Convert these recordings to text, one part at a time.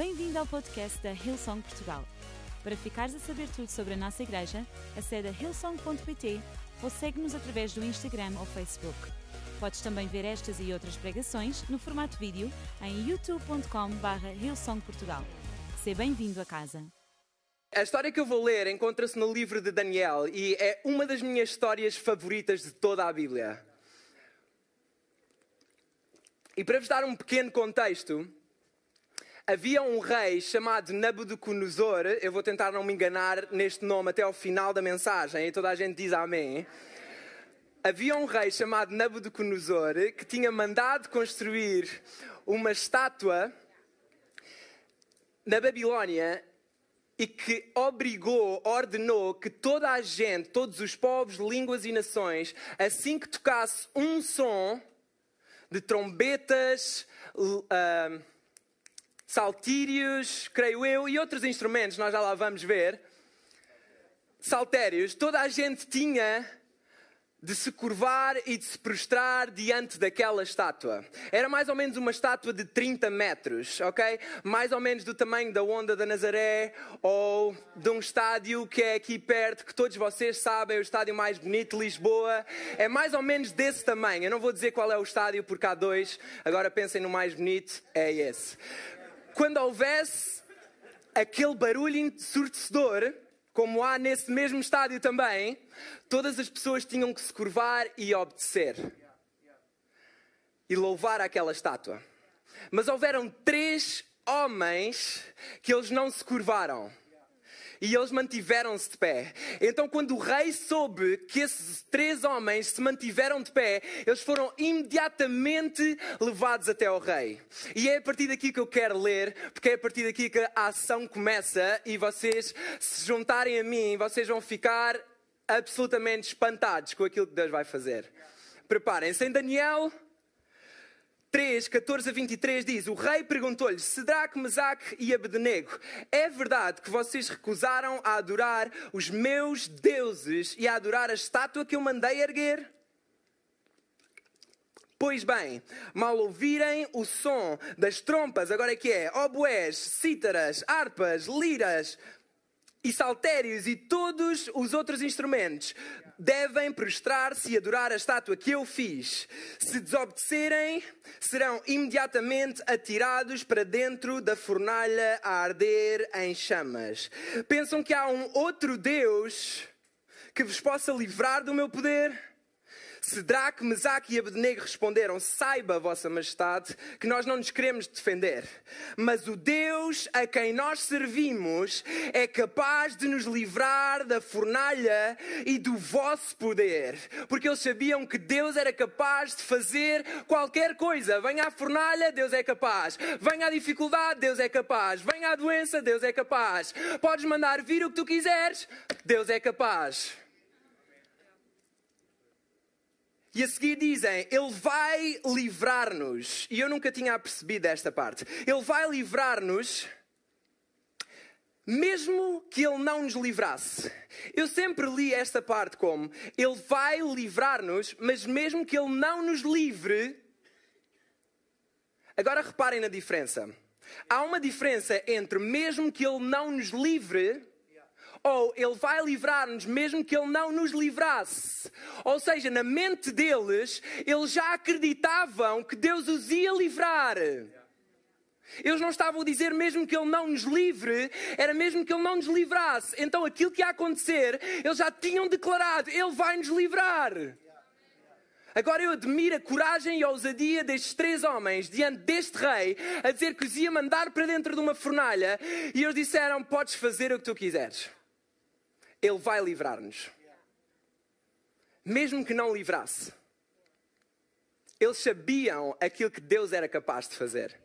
Bem-vindo ao podcast da Hillsong Portugal. Para ficares a saber tudo sobre a nossa igreja, acede a hillsong.pt ou segue-nos através do Instagram ou Facebook. Podes também ver estas e outras pregações no formato vídeo em youtube.com.br hillsongportugal. Seja bem-vindo a casa. A história que eu vou ler encontra-se no livro de Daniel e é uma das minhas histórias favoritas de toda a Bíblia. E para vos dar um pequeno contexto, havia um rei chamado Nabucodonosor, eu vou tentar não me enganar neste nome até ao final da mensagem, e toda a gente diz amém. Havia um rei chamado Nabucodonosor que tinha mandado construir uma estátua na Babilónia e que obrigou, ordenou que toda a gente, todos os povos, línguas e nações, assim que tocasse um som de trombetas, uh, saltírios, creio eu, e outros instrumentos, nós já lá vamos ver, saltérios, toda a gente tinha de se curvar e de se prostrar diante daquela estátua. Era mais ou menos uma estátua de 30 metros, ok? Mais ou menos do tamanho da Onda da Nazaré ou de um estádio que é aqui perto, que todos vocês sabem, é o estádio mais bonito de Lisboa. É mais ou menos desse tamanho. Eu não vou dizer qual é o estádio porque há dois. Agora pensem no mais bonito, é esse. Quando houvesse aquele barulho ensurdecedor, como há nesse mesmo estádio também, todas as pessoas tinham que se curvar e obedecer. E louvar aquela estátua. Mas houveram três homens que eles não se curvaram. E eles mantiveram-se de pé. Então, quando o rei soube que esses três homens se mantiveram de pé, eles foram imediatamente levados até ao rei. E é a partir daqui que eu quero ler, porque é a partir daqui que a ação começa e vocês se juntarem a mim, vocês vão ficar absolutamente espantados com aquilo que Deus vai fazer. Preparem-se em Daniel 3, 14 a 23 diz: O rei perguntou-lhe, Sedraque, Mesaque e Abednego, é verdade que vocês recusaram a adorar os meus deuses e a adorar a estátua que eu mandei erguer? Pois bem, mal ouvirem o som das trompas, agora é que é, oboés, cítaras, harpas, liras, e saltérios e todos os outros instrumentos devem prostrar-se e adorar a estátua que eu fiz. Se desobedecerem, serão imediatamente atirados para dentro da fornalha a arder em chamas. Pensam que há um outro Deus que vos possa livrar do meu poder? Sedraque, Mesaque e Abednego responderam: Saiba, Vossa Majestade, que nós não nos queremos defender, mas o Deus a quem nós servimos é capaz de nos livrar da fornalha e do vosso poder, porque eles sabiam que Deus era capaz de fazer qualquer coisa. Venha a fornalha, Deus é capaz. Venha a dificuldade, Deus é capaz. Venha a doença, Deus é capaz. Podes mandar vir o que tu quiseres, Deus é capaz. E a seguir dizem: Ele vai livrar-nos. E eu nunca tinha percebido esta parte. Ele vai livrar-nos, mesmo que Ele não nos livrasse. Eu sempre li esta parte como: Ele vai livrar-nos, mas mesmo que Ele não nos livre. Agora reparem na diferença. Há uma diferença entre mesmo que Ele não nos livre ou Ele vai livrar-nos mesmo que Ele não nos livrasse. Ou seja, na mente deles, eles já acreditavam que Deus os ia livrar. Eles não estavam a dizer mesmo que Ele não nos livre, era mesmo que Ele não nos livrasse. Então aquilo que ia acontecer, eles já tinham declarado: Ele vai nos livrar. Agora eu admiro a coragem e a ousadia destes três homens diante deste rei a dizer que os ia mandar para dentro de uma fornalha e eles disseram: Podes fazer o que tu quiseres. Ele vai livrar-nos. Mesmo que não livrasse, eles sabiam aquilo que Deus era capaz de fazer.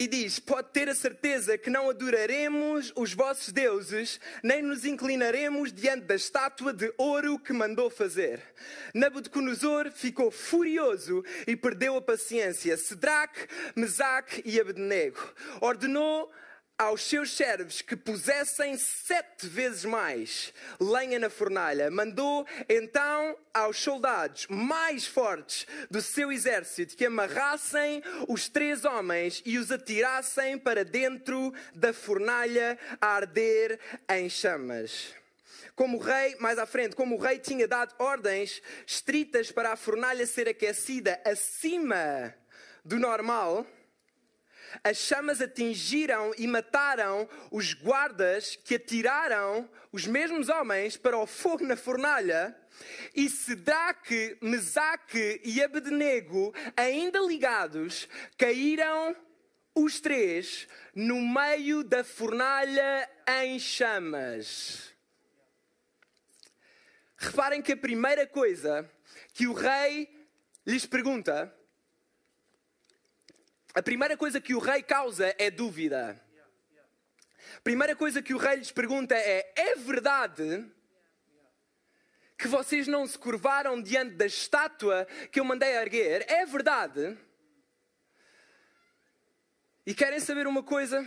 E diz: Pode ter a certeza que não adoraremos os vossos deuses, nem nos inclinaremos diante da estátua de ouro que mandou fazer. Nabucodonosor ficou furioso e perdeu a paciência. Sedraque, Mesaque e Abednego ordenou aos seus servos que pusessem sete vezes mais lenha na fornalha. Mandou então aos soldados mais fortes do seu exército que amarrassem os três homens e os atirassem para dentro da fornalha a arder em chamas. Como o rei, mais à frente, como o rei tinha dado ordens estritas para a fornalha ser aquecida acima do normal, as chamas atingiram e mataram os guardas que atiraram os mesmos homens para o fogo na fornalha. E Sedaque, Mesaque e Abednego, ainda ligados, caíram os três no meio da fornalha em chamas. Reparem que a primeira coisa que o rei lhes pergunta, a primeira coisa que o rei causa é dúvida. A primeira coisa que o rei lhes pergunta é: é verdade que vocês não se curvaram diante da estátua que eu mandei erguer? É verdade? E querem saber uma coisa?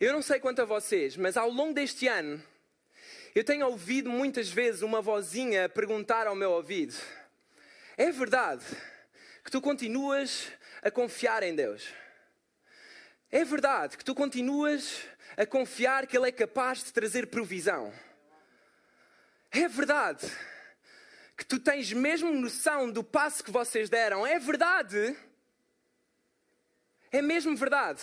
Eu não sei quanto a vocês, mas ao longo deste ano, eu tenho ouvido muitas vezes uma vozinha perguntar ao meu ouvido: É verdade que tu continuas a confiar em Deus? É verdade que tu continuas a confiar que Ele é capaz de trazer provisão? É verdade que tu tens mesmo noção do passo que vocês deram? É verdade? É mesmo verdade?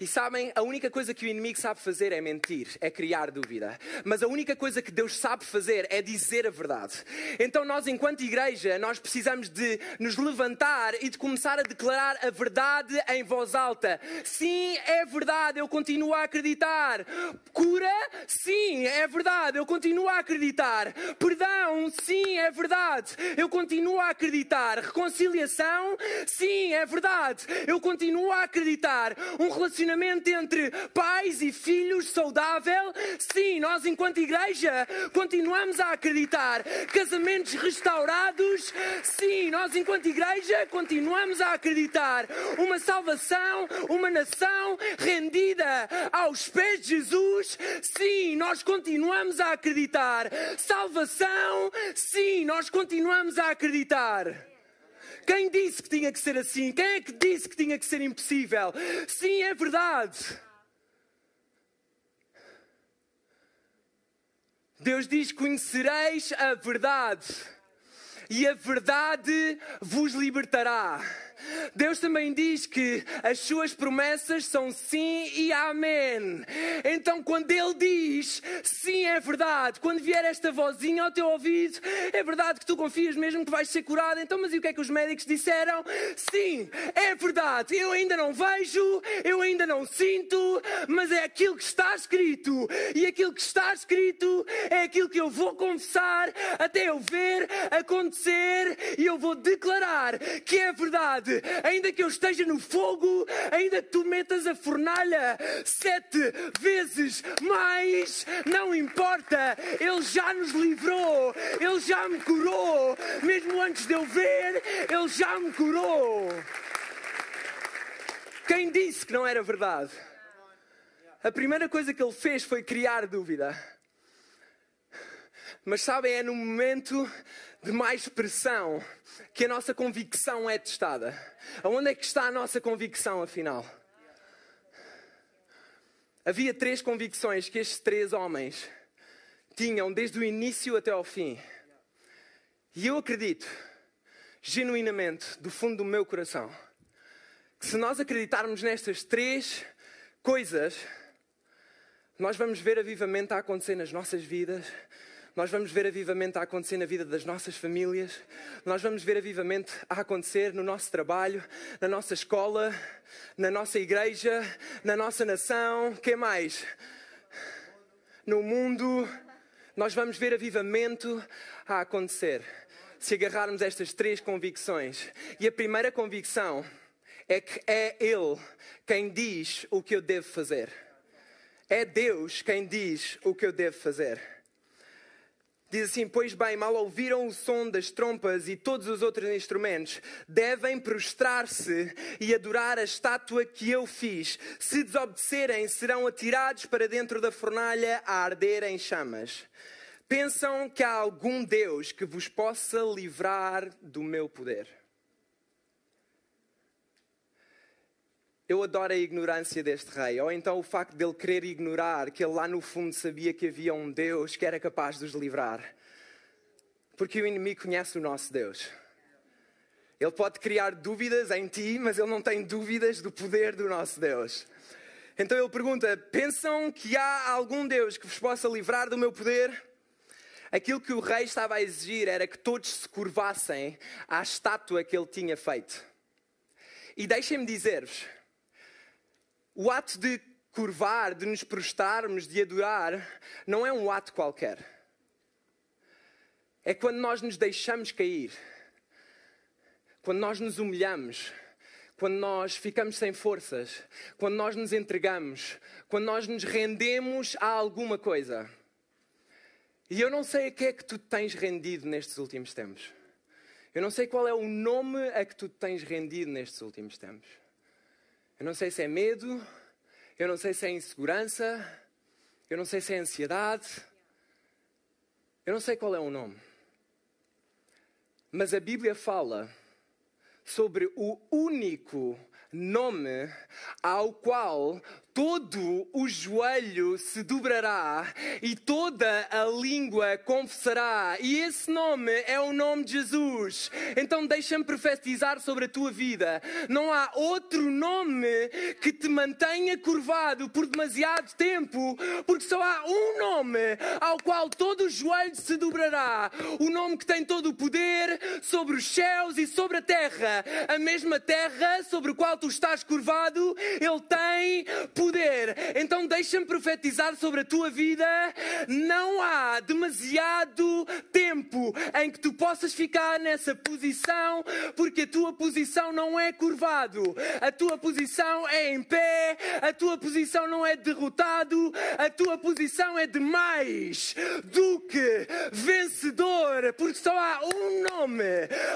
E sabem, a única coisa que o inimigo sabe fazer é mentir, é criar dúvida. Mas a única coisa que Deus sabe fazer é dizer a verdade. Então nós, enquanto igreja, nós precisamos de nos levantar e de começar a declarar a verdade em voz alta. Sim, é verdade, eu continuo a acreditar. Cura? Sim, é verdade, eu continuo a acreditar. Perdão? Sim, é verdade, eu continuo a acreditar. Reconciliação? Sim, é verdade, eu continuo a acreditar. Um relacionamento relacionamento entre pais e filhos saudável? Sim, nós, enquanto igreja, continuamos a acreditar. Casamentos restaurados? Sim, nós, enquanto igreja, continuamos a acreditar. Uma salvação, uma nação rendida aos pés de Jesus? Sim, nós continuamos a acreditar. Salvação? Sim, nós continuamos a acreditar. Quem disse que tinha que ser assim? Quem é que disse que tinha que ser impossível? Sim, é verdade. Deus diz: Conhecereis a verdade, e a verdade vos libertará. Deus também diz que as suas promessas são sim e amém. Então, quando Ele diz sim, é verdade, quando vier esta vozinha ao teu ouvido, é verdade que tu confias mesmo que vais ser curado. Então, mas e o que é que os médicos disseram? Sim, é verdade. Eu ainda não vejo, eu ainda não sinto, mas é aquilo que está escrito. E aquilo que está escrito é aquilo que eu vou confessar até eu ver acontecer e eu vou declarar que é verdade ainda que eu esteja no fogo, ainda que tu metas a fornalha sete vezes mais, não importa, Ele já nos livrou, Ele já me curou, mesmo antes de eu ver, Ele já me curou. Quem disse que não era verdade? A primeira coisa que ele fez foi criar dúvida. Mas sabem, é no momento de mais pressão que a nossa convicção é testada. Aonde é que está a nossa convicção, afinal? Havia três convicções que estes três homens tinham desde o início até ao fim. E eu acredito, genuinamente, do fundo do meu coração, que se nós acreditarmos nestas três coisas, nós vamos ver avivamento a acontecer nas nossas vidas, nós vamos ver avivamento a acontecer na vida das nossas famílias, nós vamos ver avivamento a acontecer no nosso trabalho, na nossa escola, na nossa igreja, na nossa nação, que mais? No mundo, nós vamos ver avivamento a acontecer se agarrarmos estas três convicções. E a primeira convicção é que é Ele quem diz o que eu devo fazer. É Deus quem diz o que eu devo fazer. Diz assim: Pois bem, mal ouviram o som das trompas e todos os outros instrumentos, devem prostrar-se e adorar a estátua que eu fiz. Se desobedecerem, serão atirados para dentro da fornalha a arder em chamas. Pensam que há algum Deus que vos possa livrar do meu poder? Eu adoro a ignorância deste rei, ou então o facto dele querer ignorar que ele lá no fundo sabia que havia um Deus que era capaz de os livrar. Porque o inimigo conhece o nosso Deus. Ele pode criar dúvidas em ti, mas ele não tem dúvidas do poder do nosso Deus. Então ele pergunta: Pensam que há algum Deus que vos possa livrar do meu poder? Aquilo que o rei estava a exigir era que todos se curvassem à estátua que ele tinha feito. E deixem-me dizer-vos: o ato de curvar, de nos prostrarmos, de adorar, não é um ato qualquer. É quando nós nos deixamos cair, quando nós nos humilhamos, quando nós ficamos sem forças, quando nós nos entregamos, quando nós nos rendemos a alguma coisa. E eu não sei a que é que tu tens rendido nestes últimos tempos. Eu não sei qual é o nome a que tu tens rendido nestes últimos tempos. Eu não sei se é medo, eu não sei se é insegurança, eu não sei se é ansiedade, eu não sei qual é o nome. Mas a Bíblia fala sobre o único nome ao qual todo o joelho se dobrará e toda a língua confessará. E esse nome é o nome de Jesus. Então deixa-me profetizar sobre a tua vida. Não há outro nome que te mantenha curvado por demasiado tempo, porque só há um nome ao qual todo o joelho se dobrará. O nome que tem todo o poder sobre os céus e sobre a terra. A mesma terra sobre a qual tu estás curvado, ele tem poder poder. Então deixa-me profetizar sobre a tua vida. Não há demasiado tempo em que tu possas ficar nessa posição, porque a tua posição não é curvado, a tua posição é em pé, a tua posição não é derrotado, a tua posição é de mais do que vencedor, porque só há um nome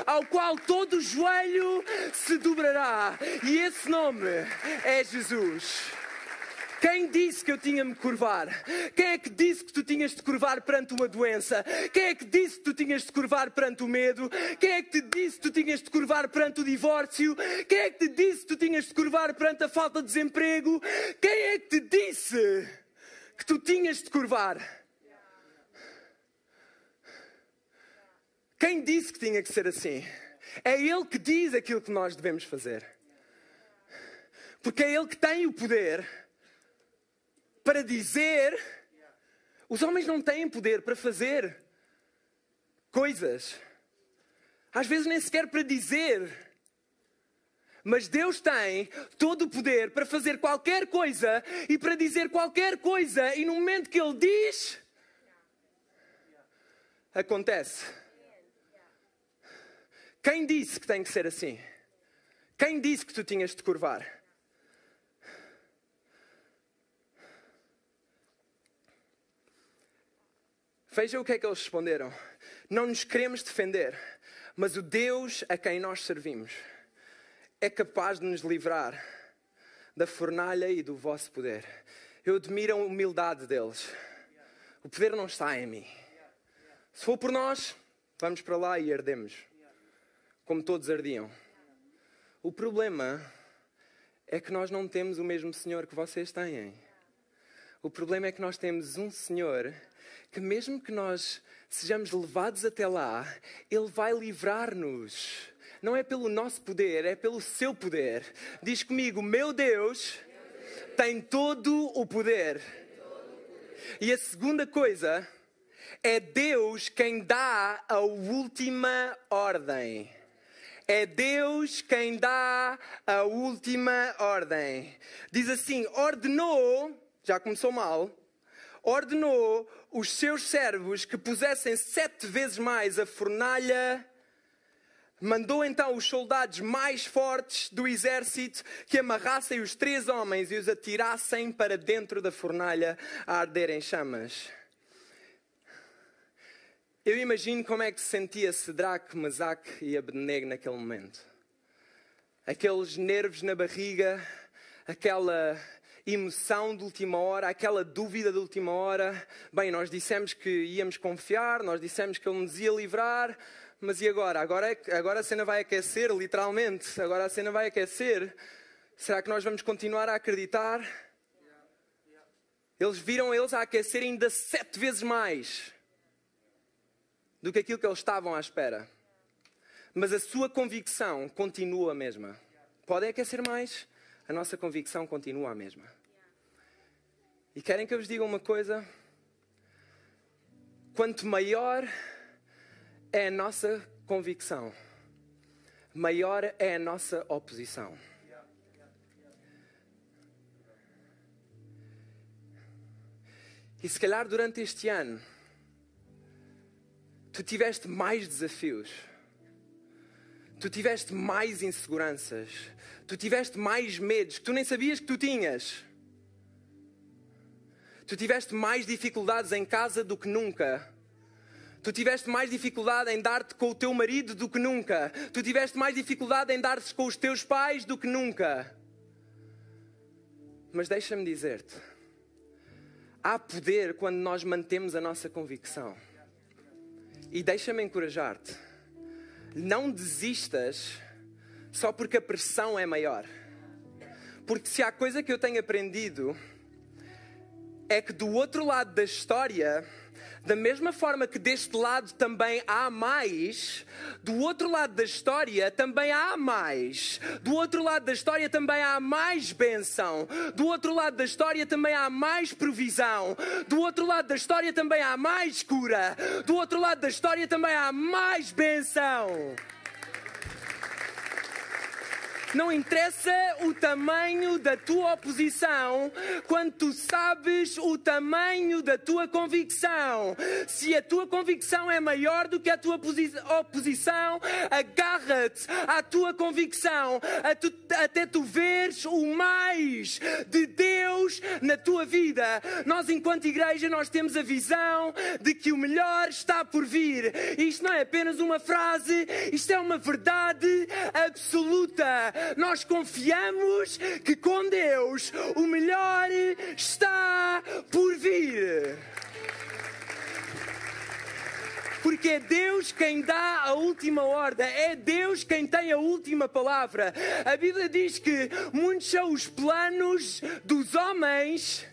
ao qual todo joelho se dobrará, e esse nome é Jesus. Quem disse que eu tinha me curvar? Quem é que disse que tu tinhas de curvar perante uma doença? Quem é que disse que tu tinhas de curvar perante o medo? Quem é que te disse que tu tinhas de curvar perante o divórcio? Quem é que te disse que tu tinhas de curvar perante a falta de desemprego? Quem é que te disse que tu tinhas de curvar? Quem disse que tinha que ser assim? É Ele que diz aquilo que nós devemos fazer. Porque é Ele que tem o poder para dizer. Os homens não têm poder para fazer coisas. Às vezes nem sequer para dizer. Mas Deus tem todo o poder para fazer qualquer coisa e para dizer qualquer coisa, e no momento que Ele diz, acontece. Quem disse que tem que ser assim? Quem disse que tu tinhas de curvar? Veja o que é que eles responderam. Não nos queremos defender, mas o Deus a quem nós servimos é capaz de nos livrar da fornalha e do vosso poder. Eu admiro a humildade deles. O poder não está em mim. Se for por nós, vamos para lá e ardemos, como todos ardiam. O problema é que nós não temos o mesmo Senhor que vocês têm. O problema é que nós temos um Senhor que, mesmo que nós sejamos levados até lá, Ele vai livrar-nos. Não é pelo nosso poder, é pelo seu poder. Diz comigo: Meu Deus tem todo o poder. E a segunda coisa é Deus quem dá a última ordem. É Deus quem dá a última ordem. Diz assim: ordenou já começou mal, ordenou os seus servos que pusessem sete vezes mais a fornalha. Mandou então os soldados mais fortes do exército que amarrassem os três homens e os atirassem para dentro da fornalha a arder em chamas. Eu imagino como é que se sentia Sedraque, Mesaque e Abednego naquele momento. Aqueles nervos na barriga, aquela emoção de última hora, aquela dúvida de última hora. Bem, nós dissemos que íamos confiar, nós dissemos que Ele nos ia livrar, mas e agora? Agora, é agora a cena vai aquecer, literalmente. Agora a cena vai aquecer. Será que nós vamos continuar a acreditar? Eles viram eles a aquecer ainda sete vezes mais do que aquilo que eles estavam à espera. Mas a sua convicção continua a mesma. Podem aquecer mais, a nossa convicção continua a mesma. E querem que eu vos diga uma coisa? Quanto maior é a nossa convicção, maior é a nossa oposição. E se calhar durante este ano, tu tiveste mais desafios, tu tiveste mais inseguranças, tu tiveste mais medos que tu nem sabias que tu tinhas. Tu tiveste mais dificuldades em casa do que nunca. Tu tiveste mais dificuldade em dar-te com o teu marido do que nunca. Tu tiveste mais dificuldade em dar-te com os teus pais do que nunca. Mas deixa-me dizer-te: há poder quando nós mantemos a nossa convicção. E deixa-me encorajar-te: não desistas só porque a pressão é maior. Porque se há coisa que eu tenho aprendido é que do outro lado da história, da mesma forma que deste lado também há mais, do outro lado da história também há mais. Do outro lado da história também há mais benção. Do outro lado da história também há mais provisão. Do outro lado da história também há mais cura. Do outro lado da história também há mais benção. Não interessa o tamanho da tua oposição, quando tu sabes o tamanho da tua convicção. Se a tua convicção é maior do que a tua oposição, agarra-te à tua convicção, até tu veres o mais de Deus na tua vida. Nós, enquanto igreja, nós temos a visão de que o melhor está por vir. Isto não é apenas uma frase, isto é uma verdade absoluta nós confiamos que com Deus o melhor está por vir. Porque é Deus quem dá a última ordem, é Deus quem tem a última palavra. A Bíblia diz que muitos são os planos dos homens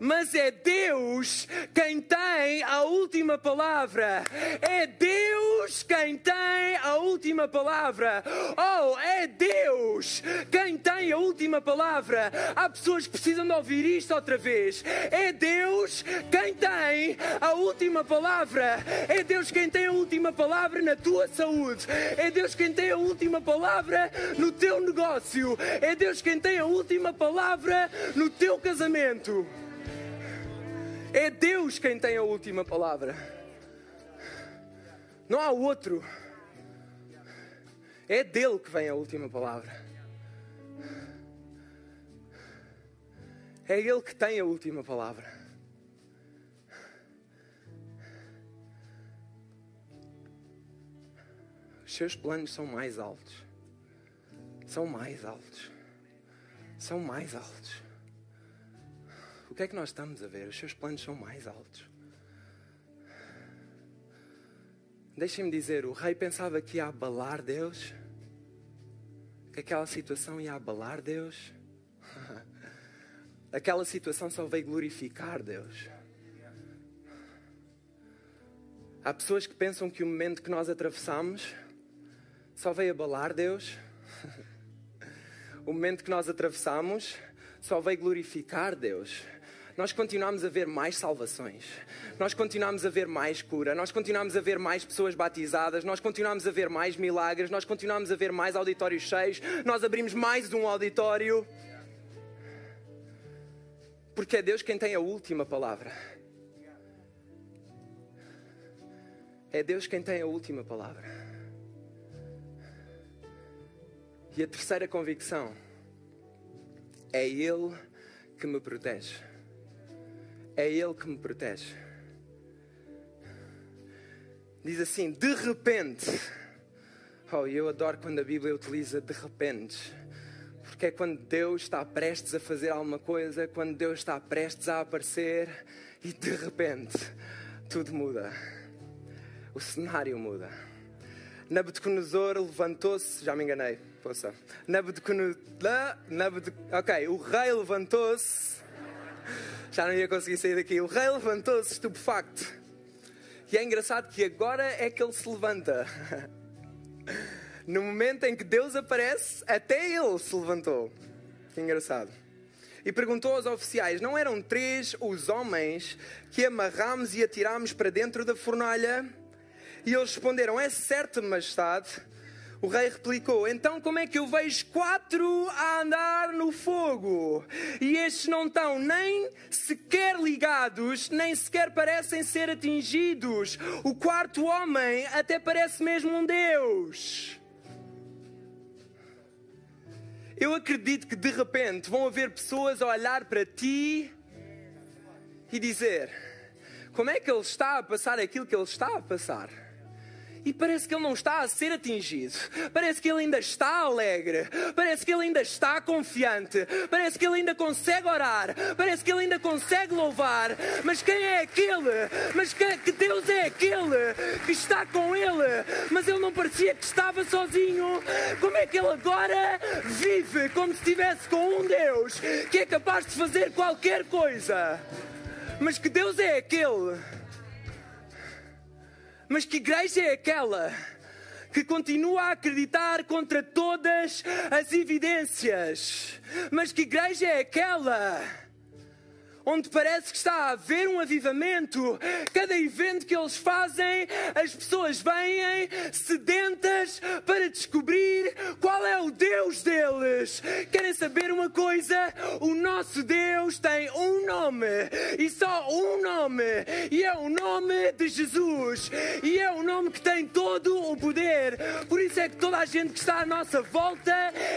mas é Deus quem tem a última palavra. É Deus quem tem a última palavra. Oh, é Deus quem tem a última palavra. Há pessoas que precisam de ouvir isto outra vez. É Deus quem tem a última palavra. É Deus quem tem a última palavra na tua saúde. É Deus quem tem a última palavra no teu negócio. É Deus quem tem a última palavra no teu casamento. É Deus quem tem a última palavra. Não há outro. É dele que vem a última palavra. É ele que tem a última palavra. Os seus planos são mais altos. São mais altos. São mais altos. O que é que nós estamos a ver? Os seus planos são mais altos. Deixem-me dizer, o rei pensava que ia abalar Deus, que aquela situação ia abalar Deus. Aquela situação só veio glorificar Deus. Há pessoas que pensam que o momento que nós atravessamos só veio abalar Deus. O momento que nós atravessamos só veio glorificar Deus nós continuamos a ver mais salvações, nós continuamos a ver mais cura, nós continuamos a ver mais pessoas batizadas, nós continuamos a ver mais milagres, nós continuamos a ver mais auditórios cheios, nós abrimos mais um auditório. Porque é Deus quem tem a última palavra. É Deus quem tem a última palavra. E a terceira convicção é Ele que me protege. É Ele que me protege. Diz assim: de repente. Oh, eu adoro quando a Bíblia utiliza de repente. Porque é quando Deus está prestes a fazer alguma coisa, quando Deus está prestes a aparecer e de repente tudo muda. O cenário muda. Nabucodonosor levantou-se, já me enganei, poça. Nabucodonosor, ok, o rei levantou-se, já não ia conseguir sair daqui. O rei levantou-se estupefacto. E é engraçado que agora é que ele se levanta. No momento em que Deus aparece, até ele se levantou. Que engraçado. E perguntou aos oficiais: Não eram três os homens que amarramos e atiramos para dentro da fornalha? E eles responderam: É certo, majestade. O rei replicou: Então como é que eu vejo quatro a andar no fogo? E estes não estão nem sequer ligados, nem sequer parecem ser atingidos. O quarto homem até parece mesmo um Deus. Eu acredito que de repente vão haver pessoas a olhar para ti e dizer: Como é que ele está a passar aquilo que ele está a passar? E parece que ele não está a ser atingido. Parece que ele ainda está alegre. Parece que ele ainda está confiante. Parece que ele ainda consegue orar. Parece que ele ainda consegue louvar. Mas quem é aquele? Mas que, que Deus é aquele que está com ele? Mas ele não parecia que estava sozinho. Como é que ele agora vive como se estivesse com um Deus que é capaz de fazer qualquer coisa? Mas que Deus é aquele mas que igreja é aquela que continua a acreditar contra todas as evidências? Mas que igreja é aquela? Onde parece que está a haver um avivamento. Cada evento que eles fazem, as pessoas vêm sedentas para descobrir qual é o Deus deles. Querem saber uma coisa? O nosso Deus tem um nome e só um nome, e é o nome de Jesus, e é o nome que tem todo o poder. Por isso é que toda a gente que está à nossa volta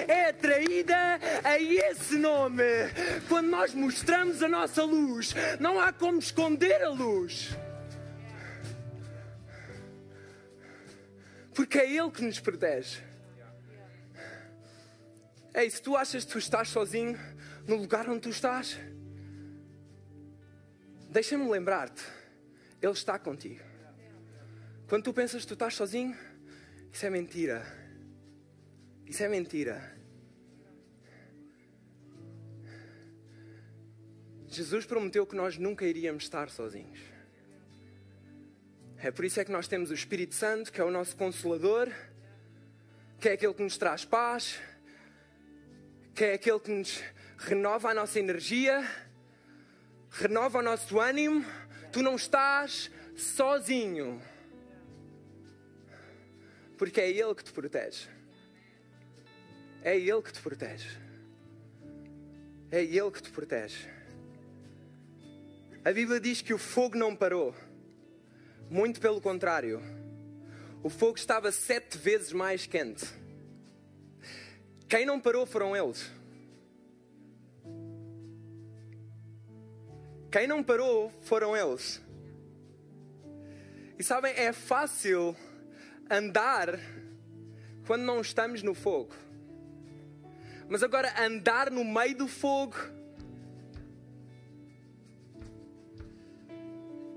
é atraída a esse nome. Quando nós mostramos a nossa nossa luz. Não há como esconder a luz. Porque é Ele que nos protege. Ei, se tu achas que tu estás sozinho no lugar onde tu estás, deixa-me lembrar-te, Ele está contigo. Quando tu pensas que tu estás sozinho, isso é mentira. Isso é mentira. Jesus prometeu que nós nunca iríamos estar sozinhos. É por isso é que nós temos o Espírito Santo, que é o nosso consolador, que é aquele que nos traz paz, que é aquele que nos renova a nossa energia, renova o nosso ânimo. Tu não estás sozinho. Porque é Ele que te protege. É Ele que te protege. É Ele que te protege. A Bíblia diz que o fogo não parou. Muito pelo contrário. O fogo estava sete vezes mais quente. Quem não parou foram eles. Quem não parou foram eles. E sabem, é fácil andar quando não estamos no fogo. Mas agora andar no meio do fogo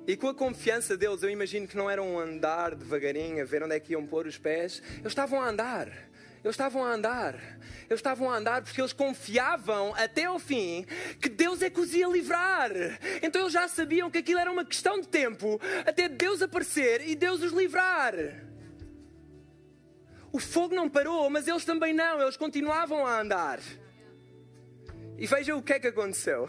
E com a confiança deles, eu imagino que não era um andar devagarinho, a ver onde é que iam pôr os pés. Eles estavam a andar. Eles estavam a andar. Eles estavam a andar porque eles confiavam até ao fim que Deus é que os ia livrar. Então eles já sabiam que aquilo era uma questão de tempo até Deus aparecer e Deus os livrar. O fogo não parou, mas eles também não. Eles continuavam a andar. E veja o que é que aconteceu.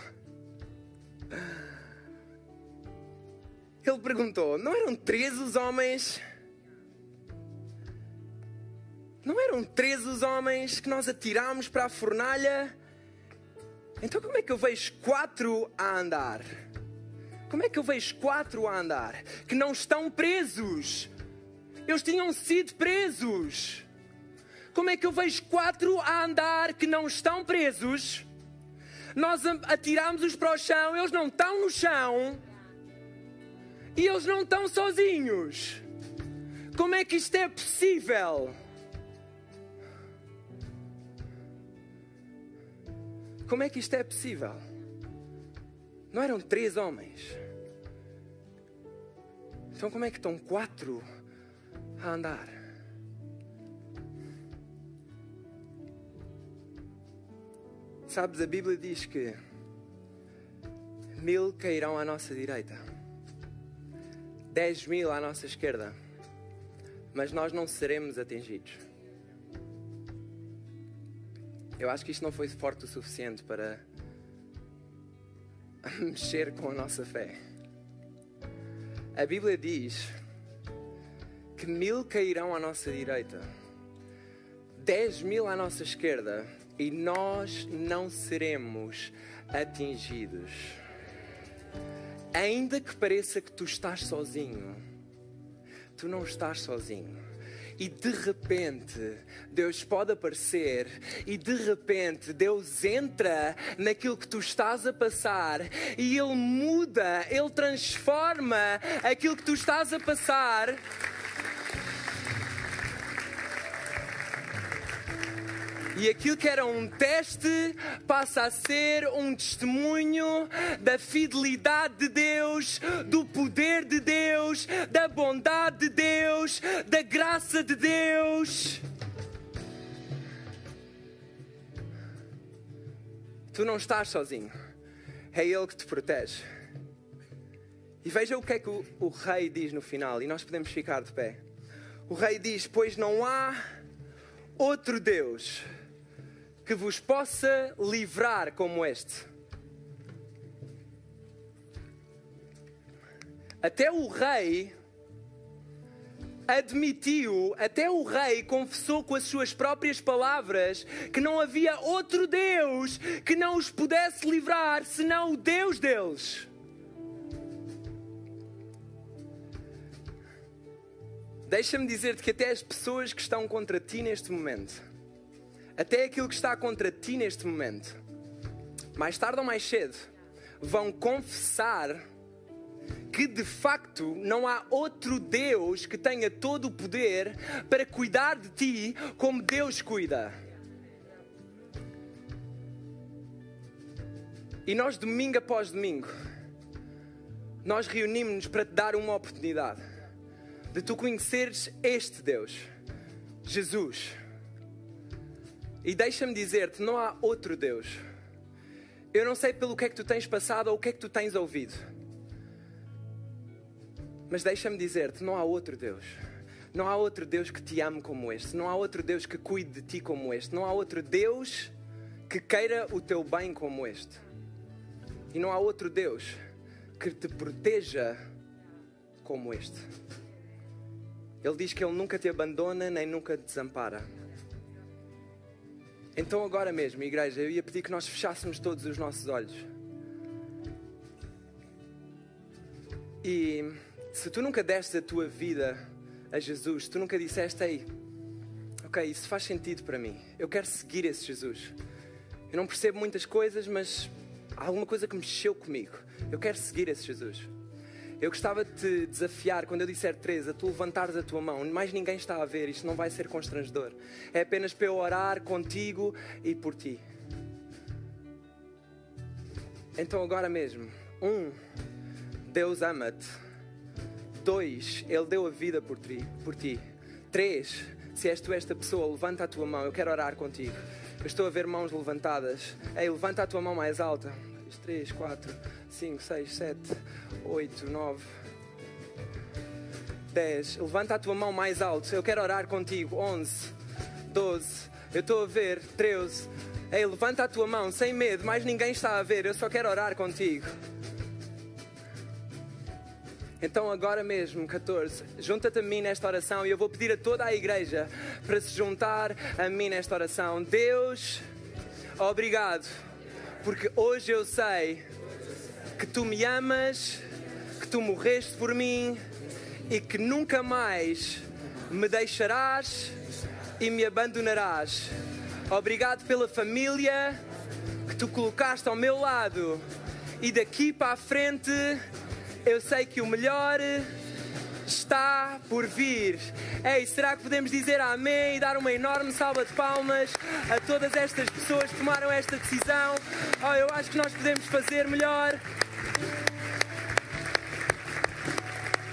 Ele perguntou: Não eram três os homens? Não eram três os homens que nós atirámos para a fornalha? Então, como é que eu vejo quatro a andar? Como é que eu vejo quatro a andar que não estão presos? Eles tinham sido presos. Como é que eu vejo quatro a andar que não estão presos? Nós atiramos-os para o chão, eles não estão no chão. E eles não estão sozinhos. Como é que isto é possível? Como é que isto é possível? Não eram três homens. Então, como é que estão quatro a andar? Sabes, a Bíblia diz que mil cairão à nossa direita, dez mil à nossa esquerda, mas nós não seremos atingidos. Eu acho que isto não foi forte o suficiente para mexer com a nossa fé. A Bíblia diz que mil cairão à nossa direita, dez mil à nossa esquerda, e nós não seremos atingidos. Ainda que pareça que tu estás sozinho, tu não estás sozinho. E de repente, Deus pode aparecer, e de repente, Deus entra naquilo que tu estás a passar, e Ele muda, Ele transforma aquilo que tu estás a passar. E aquilo que era um teste passa a ser um testemunho da fidelidade de Deus, do poder de Deus, da bondade de Deus, da graça de Deus. Tu não estás sozinho, é Ele que te protege. E veja o que é que o, o rei diz no final, e nós podemos ficar de pé. O rei diz: Pois não há outro Deus que vos possa livrar como este. Até o rei admitiu, até o rei confessou com as suas próprias palavras que não havia outro Deus que não os pudesse livrar senão o Deus deles. Deixa-me dizer-te que até as pessoas que estão contra ti neste momento até aquilo que está contra ti neste momento, mais tarde ou mais cedo, vão confessar que de facto não há outro Deus que tenha todo o poder para cuidar de ti como Deus cuida. E nós, domingo após domingo, nós reunimos-nos para te dar uma oportunidade de tu conheceres este Deus, Jesus e deixa-me dizer-te: não há outro Deus. Eu não sei pelo que é que tu tens passado ou o que é que tu tens ouvido. Mas deixa-me dizer-te: não há outro Deus. Não há outro Deus que te ame como este. Não há outro Deus que cuide de ti como este. Não há outro Deus que queira o teu bem como este. E não há outro Deus que te proteja como este. Ele diz que Ele nunca te abandona nem nunca te desampara. Então, agora mesmo, igreja, eu ia pedir que nós fechássemos todos os nossos olhos. E se tu nunca deste a tua vida a Jesus, tu nunca disseste, ei, ok, isso faz sentido para mim, eu quero seguir esse Jesus. Eu não percebo muitas coisas, mas há alguma coisa que mexeu comigo. Eu quero seguir esse Jesus. Eu gostava de te desafiar, quando eu disser três, a tu levantares a tua mão. Mais ninguém está a ver, isto não vai ser constrangedor. É apenas para eu orar contigo e por ti. Então, agora mesmo, um, Deus ama-te. Dois, Ele deu a vida por ti. Por ti. Três, se és tu esta pessoa, levanta a tua mão, eu quero orar contigo. Eu estou a ver mãos levantadas. Ei, levanta a tua mão mais alta. Três, quatro. 5, 6, 7, 8, 9, 10. Levanta a tua mão mais alto. Eu quero orar contigo. 11, 12. Eu estou a ver. 13. Ei, levanta a tua mão sem medo. Mais ninguém está a ver. Eu só quero orar contigo. Então, agora mesmo, 14, junta-te a mim nesta oração e eu vou pedir a toda a igreja para se juntar a mim nesta oração. Deus, obrigado, porque hoje eu sei que tu me amas, que tu morreste por mim e que nunca mais me deixarás e me abandonarás. Obrigado pela família que tu colocaste ao meu lado e daqui para a frente eu sei que o melhor está por vir. Ei, será que podemos dizer amém e dar uma enorme salva de palmas a todas estas pessoas que tomaram esta decisão? Oh, eu acho que nós podemos fazer melhor.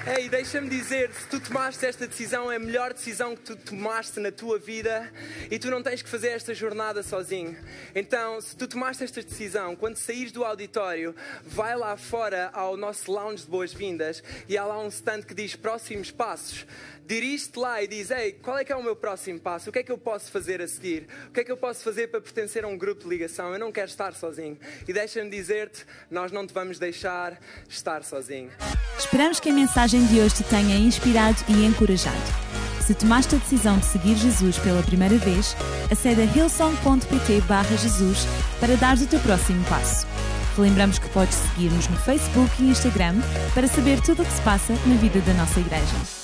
Ei, deixa-me dizer, se tu tomaste esta decisão, é a melhor decisão que tu tomaste na tua vida e tu não tens que fazer esta jornada sozinho. Então, se tu tomaste esta decisão, quando saís do auditório, vai lá fora ao nosso lounge de boas-vindas e há lá um stand que diz próximos passos dirige-te lá e diz: Ei, qual é que é o meu próximo passo? O que é que eu posso fazer a seguir? O que é que eu posso fazer para pertencer a um grupo de ligação? Eu não quero estar sozinho. E deixa-me dizer-te: nós não te vamos deixar estar sozinho. Esperamos que a mensagem de hoje te tenha inspirado e encorajado. Se tomaste a decisão de seguir Jesus pela primeira vez, acede a hillsong.pt Jesus para dar o teu próximo passo. Lembramos que podes seguir-nos no Facebook e Instagram para saber tudo o que se passa na vida da nossa igreja.